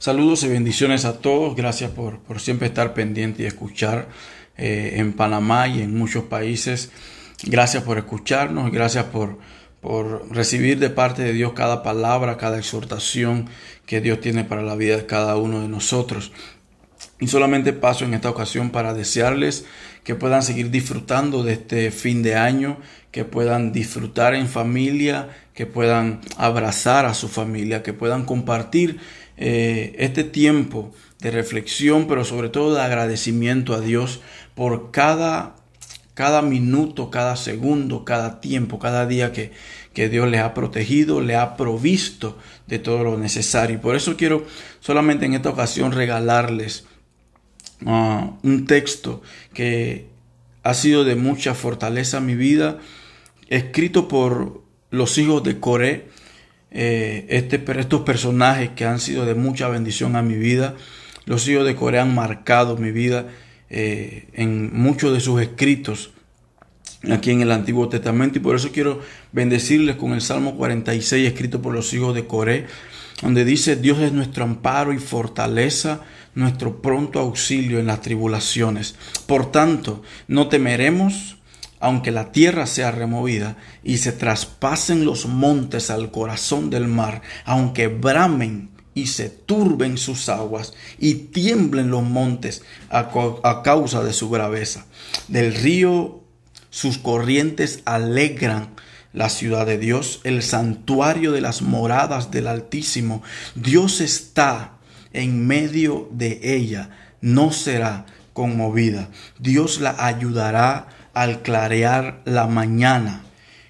Saludos y bendiciones a todos. Gracias por, por siempre estar pendiente y escuchar eh, en Panamá y en muchos países. Gracias por escucharnos. Gracias por, por recibir de parte de Dios cada palabra, cada exhortación que Dios tiene para la vida de cada uno de nosotros. Y solamente paso en esta ocasión para desearles que puedan seguir disfrutando de este fin de año, que puedan disfrutar en familia, que puedan abrazar a su familia, que puedan compartir eh, este tiempo de reflexión, pero sobre todo de agradecimiento a Dios por cada, cada minuto, cada segundo, cada tiempo, cada día que, que Dios les ha protegido, le ha provisto de todo lo necesario. Y por eso quiero solamente en esta ocasión regalarles un texto que ha sido de mucha fortaleza en mi vida, escrito por los hijos de Coré, eh, este, estos personajes que han sido de mucha bendición a mi vida. Los hijos de Coré han marcado mi vida eh, en muchos de sus escritos aquí en el Antiguo Testamento y por eso quiero bendecirles con el Salmo 46 escrito por los hijos de Coré, donde dice Dios es nuestro amparo y fortaleza, nuestro pronto auxilio en las tribulaciones. Por tanto, no temeremos aunque la tierra sea removida y se traspasen los montes al corazón del mar, aunque bramen y se turben sus aguas y tiemblen los montes a, causa de su braveza. Del río sus corrientes alegran la ciudad de Dios, el santuario de las moradas del Altísimo. Dios está en medio de ella, no será conmovida. Dios la ayudará al clarear la mañana.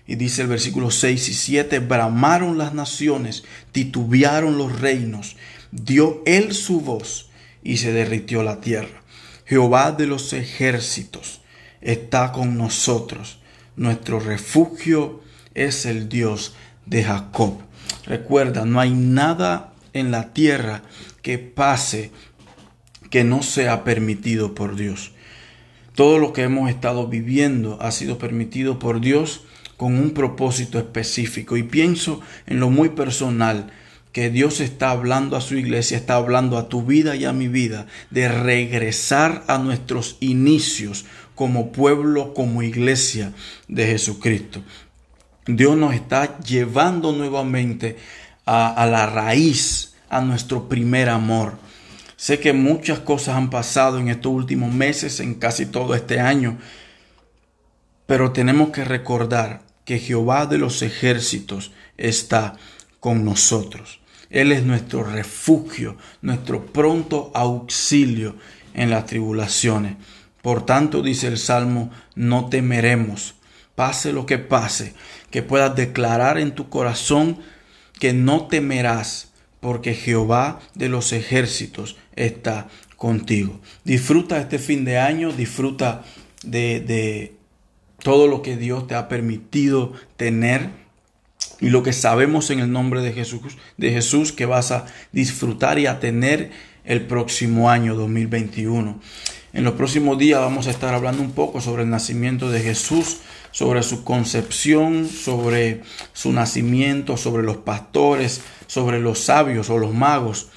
Y dice el versículo 6 y 7, bramaron las naciones, titubearon los reinos, dio él su voz y se derritió la tierra. Jehová de los ejércitos está con nosotros. Nuestro refugio es el Dios de Jacob. Recuerda, no hay nada en la tierra que pase que no sea permitido por Dios. Todo lo que hemos estado viviendo ha sido permitido por Dios con un propósito específico. Y pienso en lo muy personal que Dios está hablando a su iglesia, está hablando a tu vida y a mi vida de regresar a nuestros inicios como pueblo, como iglesia de Jesucristo. Dios nos está llevando nuevamente a, la raíz, a nuestro primer amor. Sé que muchas cosas han pasado en estos últimos meses, en casi todo este año, pero tenemos que recordar que Jehová de los ejércitos está con nosotros. Él es nuestro refugio, nuestro pronto auxilio en las tribulaciones. Por tanto, dice el Salmo, no temeremos, pase lo que pase, que puedas declarar en tu corazón que no temerás porque Jehová de los ejércitos está contigo. Disfruta este fin de año, disfruta de, de todo lo que Dios te ha permitido tener y lo que sabemos en el nombre de Jesús, de Jesús que vas a disfrutar y a tener el próximo año 2021. En los próximos días vamos a estar hablando un poco sobre el nacimiento de Jesús, sobre su concepción, sobre su nacimiento, sobre los pastores, sobre los sabios o los magos.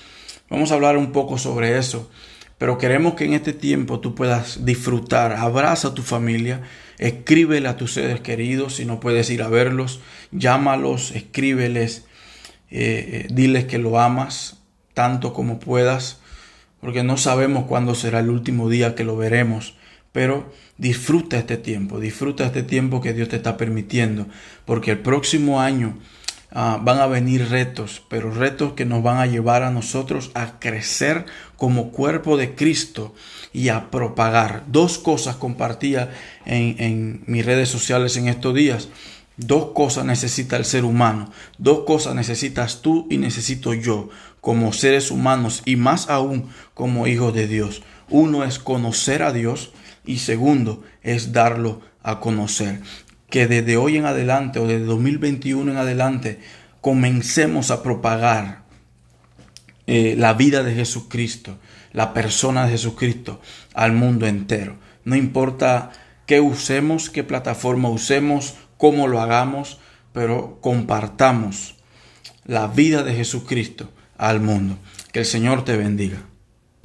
Vamos a hablar un poco sobre eso, pero queremos que en este tiempo tú puedas disfrutar. Abraza a tu familia, escríbele a tus seres queridos si no puedes ir a verlos, llámalos, escríbeles, eh, eh, diles que lo amas tanto como puedas, porque no sabemos cuándo será el último día que lo veremos pero disfruta este tiempo, disfruta este tiempo que Dios te está permitiendo, porque el próximo año Ah, van a venir retos, pero retos que nos van a llevar a nosotros a crecer como cuerpo de Cristo y a propagar. Dos cosas compartía en, en mis redes sociales en estos días. Dos cosas necesita el ser humano, dos cosas necesitas tú y necesito yo como seres humanos y más aún como hijos de Dios. Uno es conocer a Dios y segundo es darlo a conocer que desde hoy en adelante o desde 2021 en adelante comencemos a propagar eh, la vida de Jesucristo, la persona de Jesucristo al mundo entero. No importa qué usemos, qué plataforma usemos, cómo lo hagamos, pero compartamos la vida de Jesucristo al mundo. Que el Señor te bendiga.